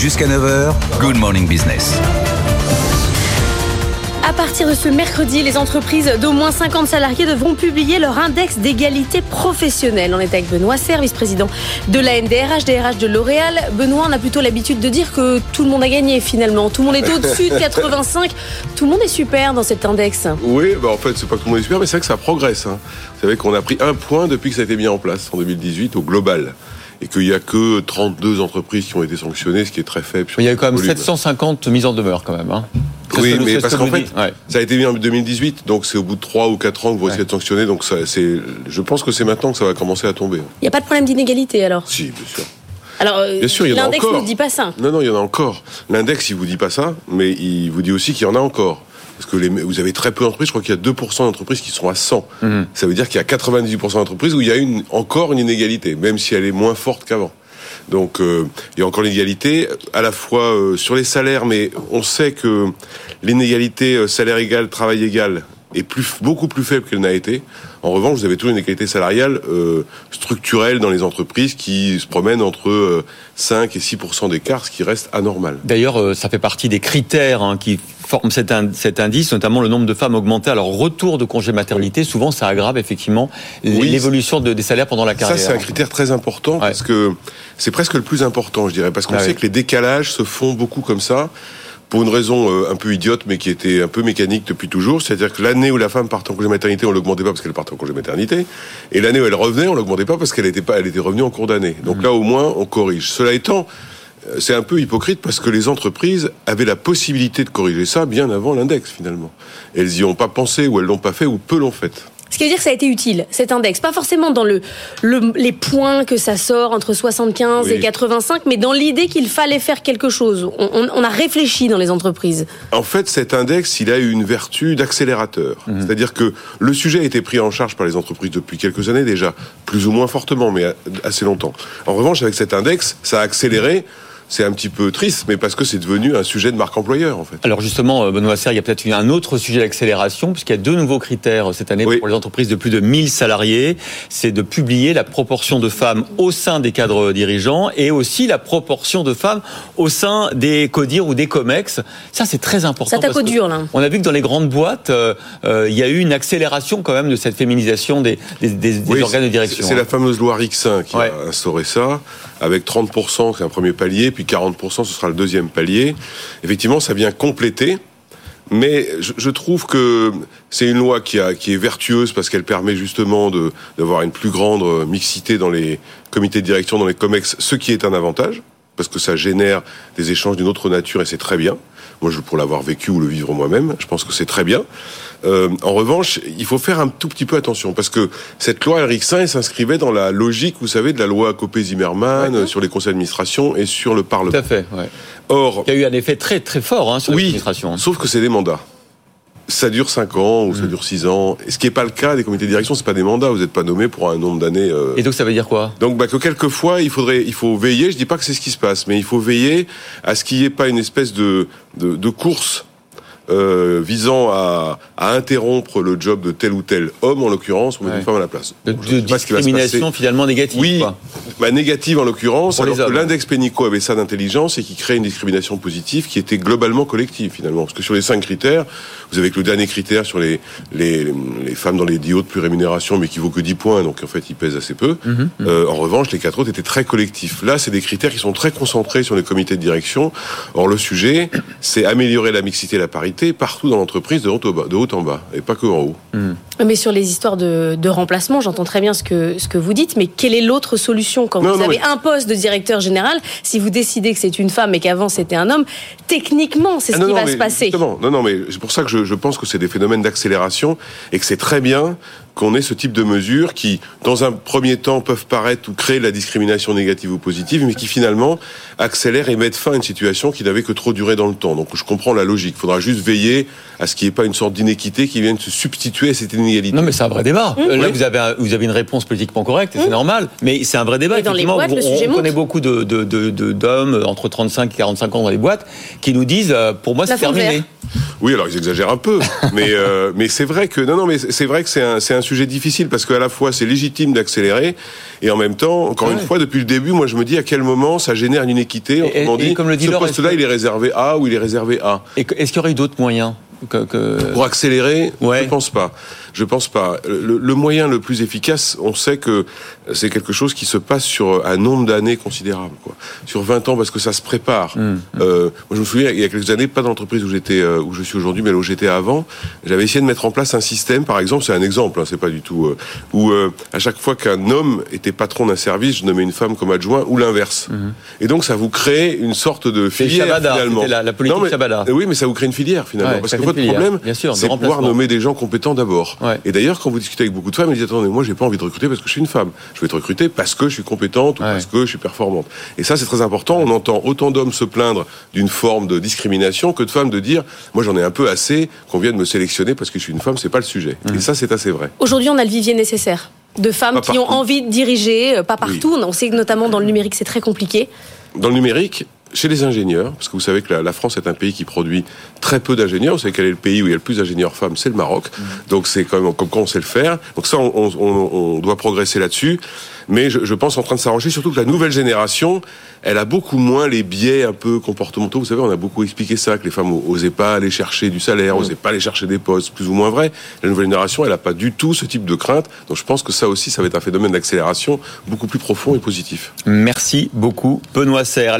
Jusqu'à 9h, Good Morning Business. À partir de ce mercredi, les entreprises d'au moins 50 salariés devront publier leur index d'égalité professionnelle. On est avec Benoît Serre, vice-président de la NDRH, DRH de L'Oréal. Benoît, on a plutôt l'habitude de dire que tout le monde a gagné finalement. Tout le monde est au-dessus de 85. Tout le monde est super dans cet index. Oui, bah en fait, c'est pas que tout le monde est super, mais c'est vrai que ça progresse. Hein. Vous savez qu'on a pris un point depuis que ça a été mis en place en 2018 au global et qu'il n'y a que 32 entreprises qui ont été sanctionnées, ce qui est très faible. il y a quand même 750 mises en demeure quand même. Hein. Oui, mais parce qu'en fait, ça a été mis en 2018, donc c'est au bout de 3 ou 4 ans que vous ouais. de sanctionner, donc ça, je pense que c'est maintenant que ça va commencer à tomber. Il n'y a pas de problème d'inégalité alors? Si, bien sûr. Alors, euh, l'index ne dit pas ça. Non, non, il y en a encore. L'index, il vous dit pas ça, mais il vous dit aussi qu'il y en a encore. Parce que les, vous avez très peu d'entreprises, je crois qu'il y a 2% d'entreprises qui sont à 100. Mhm. Ça veut dire qu'il y a 98% d'entreprises où il y a une, encore une inégalité, même si elle est moins forte qu'avant. Donc euh, il y a encore l'inégalité, à la fois euh, sur les salaires, mais on sait que l'inégalité euh, salaire égal, travail égal est plus, beaucoup plus faible qu'elle n'a été. En revanche, vous avez toujours une égalité salariale structurelle dans les entreprises qui se promènent entre 5 et 6 d'écart, ce qui reste anormal. D'ailleurs, ça fait partie des critères hein, qui forment cet, indice, notamment le nombre de femmes augmenté à leur retour de congé maternité. Souvent, ça aggrave effectivement l'évolution de, des salaires pendant la carrière. Ça, c'est un critère très important parce que c'est presque le plus important, je dirais, parce qu'on ah sait que les décalages se font beaucoup comme ça pour une raison euh, un peu idiote, mais qui était un peu mécanique depuis toujours. C'est-à-dire que l'année où la femme partait en congé maternité, on l'augmentait pas parce qu'elle partait en congé maternité, et l'année où elle revenait, on l'augmentait pas parce qu'elle était pas, elle était revenue en cours d'année. Donc mmh. là, au moins, on corrige. Cela étant, c'est un peu hypocrite parce que les entreprises avaient la possibilité de corriger ça bien avant l'index finalement. Elles y ont pas pensé ou elles l'ont pas fait ou peu l'ont fait. Ce qui veut dire que ça a été utile, cet index. Pas forcément dans le, les points que ça sort entre 75 et 85, mais dans l'idée qu'il fallait faire quelque chose. On, a réfléchi dans les entreprises. En fait, cet index, il a eu une vertu d'accélérateur. Mhm. C'est-à-dire que le sujet a été pris en charge par les entreprises depuis quelques années déjà, plus ou moins fortement, mais assez longtemps. En revanche, avec cet index, ça a accéléré c'est un petit peu triste, mais parce que c'est devenu un sujet de marque employeur, en fait. Alors justement, euh, Benoît Serre, il y a peut-être un autre sujet d'accélération, puisqu'il y a deux nouveaux critères euh, cette année pour les entreprises de plus de 1000 salariés. C'est de publier la proportion de femmes au sein des cadres dirigeants et aussi la proportion de femmes au sein des CODIR ou des COMEX. Ça, c'est très important. Ça tape dur, là. On a vu que dans les grandes boîtes, euh, il y a eu une accélération quand même de cette féminisation des, des, organes de direction. C'est la fameuse loi Rixin qui a instauré ça, avec 30%, c'est un premier palier, puis 40%, ce sera le deuxième palier. Effectivement, ça vient compléter. Mais je, trouve que c'est une loi qui, a, qui est vertueuse parce qu'elle permet justement d'avoir une plus grande mixité dans les comités de direction, dans les COMEX, ce qui est un avantage, parce que ça génère des échanges d'une autre nature et c'est très bien. Moi, je, pour l'avoir vécu ou le vivre moi-même, je pense que c'est très bien. Euh, en revanche, il faut faire un tout petit peu attention parce que cette loi Eric s'inscrivait dans la logique, vous savez, de la loi Copé-Zimmermann sur les conseils d'administration et sur le Parlement. Tout à fait. Ouais. Or, il y a eu un effet très très fort hein, sur l'administration. Sauf que c'est des mandats ça dure 5 ans ou ça mm. dure 6 ans. Et ce qui n'est pas le cas des comités de direction, c'est pas des mandats. Vous n'êtes pas nommé pour un nombre d'années. Euh... Et donc ça veut dire quoi? Donc bah, que quelquefois il faudrait, il faut veiller. Je dis pas que c'est ce qui se passe, mais il faut veiller à ce qu'il n'y ait pas une espèce de, de, de course euh, visant à, à, interrompre le job de tel ou tel homme, en l'occurrence, ou une femme à la place. De, de discrimination finalement négative. Oui, bah, négative en l'occurrence, alors que l'index Pénico avait ça d'intelligence et qui crée une discrimination positive qui était globalement collective finalement. Parce que sur les cinq critères, vous avez que le dernier critère sur les, les, les femmes dans les dix de plus rémunération, mais qui vaut que 10 points, donc en fait il pèse assez peu. Mhm, mhm. Euh, en revanche, les quatre autres étaient très collectifs. Là, c'est des critères qui sont très concentrés sur les comités de direction. Or, le sujet, c'est améliorer la mixité et la parité partout dans l'entreprise de, de, haut en bas, et pas que en haut. Hmm. Mais sur les histoires de, remplacement, j'entends très bien ce que, ce que vous dites, mais quelle est l'autre solution quand vous avez un poste de directeur général Si vous décidez que c'est une femme et qu'avant c'était un homme, techniquement, c'est ce ah qui va se passer. Non, non, mais c'est pour ça que je, je pense que c'est des phénomènes d'accélération et que c'est très bien qu'on ait ce type de mesures qui, dans un premier temps, peuvent paraître ou créer de la discrimination négative ou positive, mais qui finalement accélèrent et mettent fin à une situation qui n'avait que trop duré dans le temps. Donc je comprends la logique. Il faudra juste veiller à ce qu'il n'y ait pas une sorte d'inéquité qui vienne se substituer à cette inégalité. Non, mais c'est un vrai débat. Mmh. Là, vous avez, vous avez une réponse politiquement correcte, et c'est mmh. normal. Mais c'est un vrai débat. dans les boîtes, on, connaît beaucoup d'hommes de, de, entre 35 et 45 ans dans les boîtes qui nous disent, euh, pour moi, c'est terminé. Oui, alors ils exagèrent un peu, mais euh, mais c'est vrai que non non mais c'est vrai que c'est un c'est un sujet difficile parce qu'à la fois c'est légitime d'accélérer et en même temps encore une fois depuis le début moi je me dis à quel moment ça génère une inéquité. Autrement dit, comme le dit ce poste-là il est réservé A ou il est réservé A. Est-ce qu'il y aurait eu d'autres moyens que, Pour accélérer, ouais. je pense pas. Je pense pas. Le, le, moyen le plus efficace, on sait que c'est quelque chose qui se passe sur un nombre d'années considérable, quoi. Sur 20 ans, parce que ça se prépare. Mmh. Euh, moi, je me souviens, il y a quelques années, pas dans l'entreprise où j'étais, euh, où je suis aujourd'hui, mais là où j'étais avant, j'avais essayé de mettre en place un système, par exemple, c'est un exemple, hein, c'est pas du tout, euh, où euh, à chaque fois qu'un homme était patron d'un service, je nommais une femme comme adjoint, ou l'inverse. Mmh. Et donc, ça vous crée une sorte de filière, Shabada, finalement. La, la politique non, mais, Oui, mais ça vous crée une filière, finalement. Ouais, parce que votre problème, c'est de pouvoir nommer des gens compétents d'abord. Ouais. Et d'ailleurs, quand vous discutez avec beaucoup de femmes, ils disent attendez, moi, j'ai pas envie de recruter parce que je suis une femme. Je vais te recruter parce que je suis compétente ou Ouais. parce que je suis performante. Et ça, c'est très important. On entend autant d'hommes se plaindre d'une forme de discrimination que de femmes de dire moi, j'en ai un peu assez qu'on vienne me sélectionner parce que je suis une femme. C'est pas le sujet. Mmh. Et ça, c'est assez vrai. Aujourd'hui, on a le vivier nécessaire de femmes Pas qui ont partout. envie de diriger, euh, pas partout. On sait que notamment dans le numérique, c'est très compliqué. Dans le numérique, chez les ingénieurs, parce que vous savez que la, la France est un pays qui produit très peu d'ingénieurs. Vous savez quel est le pays où il y a le plus d'ingénieurs femmes, c'est le Maroc. Donc c'est quand même comme quoi on sait le faire. Donc ça, on, on- on doit progresser là-dessus. Mais je, je pense en train de s'arranger, surtout que la nouvelle génération, elle a beaucoup moins les biais un peu comportementaux. Vous savez, on a beaucoup expliqué ça, que les femmes osaient pas aller chercher du salaire, osaient pas aller chercher des postes, plus ou moins vrai. La nouvelle génération, elle a pas du tout ce type de crainte. Donc je pense que ça aussi, ça va être un phénomène d'accélération beaucoup plus profond et positif. Merci beaucoup, Benoît Serre.